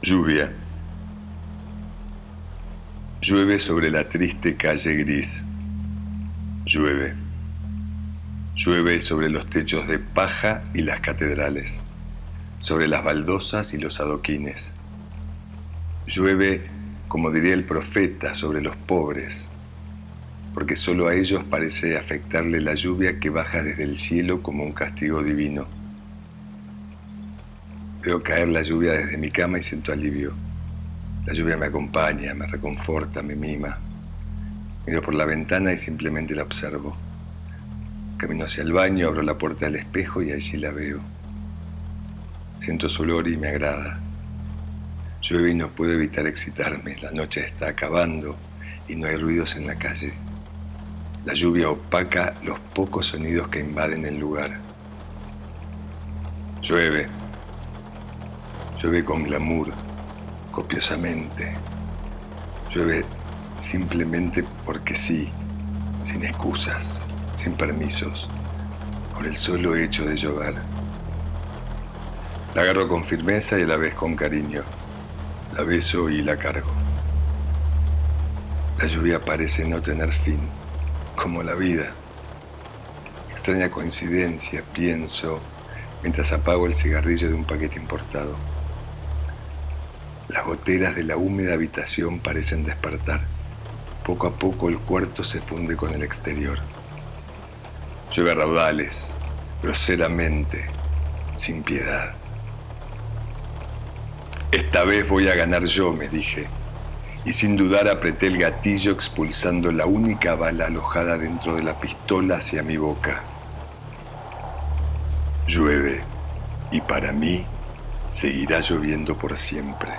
Lluvia. Llueve sobre la triste calle gris. Llueve. Llueve sobre los techos de paja y las catedrales, sobre las baldosas y los adoquines. Llueve, como diría el profeta, sobre los pobres, porque solo a ellos parece afectarle la lluvia que baja desde el cielo como un castigo divino. Veo caer la lluvia desde mi cama y siento alivio. La lluvia me acompaña, me reconforta, me mima. Miro por la ventana y simplemente la observo. Camino hacia el baño, abro la puerta del espejo y allí la veo. Siento su olor y me agrada. Llueve y no puedo evitar excitarme. La noche está acabando y no hay ruidos en la calle. La lluvia opaca los pocos sonidos que invaden el lugar. Llueve. Llueve con glamour, copiosamente. Llueve simplemente porque sí, sin excusas, sin permisos, por el solo hecho de llover. La agarro con firmeza y a la vez con cariño. La beso y la cargo. La lluvia parece no tener fin, como la vida. Extraña coincidencia, pienso, mientras apago el cigarrillo de un paquete importado. Las goteras de la húmeda habitación parecen despertar. Poco a poco el cuarto se funde con el exterior. Llueve a raudales, groseramente, sin piedad. Esta vez voy a ganar yo, me dije, y sin dudar apreté el gatillo expulsando la única bala alojada dentro de la pistola hacia mi boca. Llueve, y para mí seguirá lloviendo por siempre.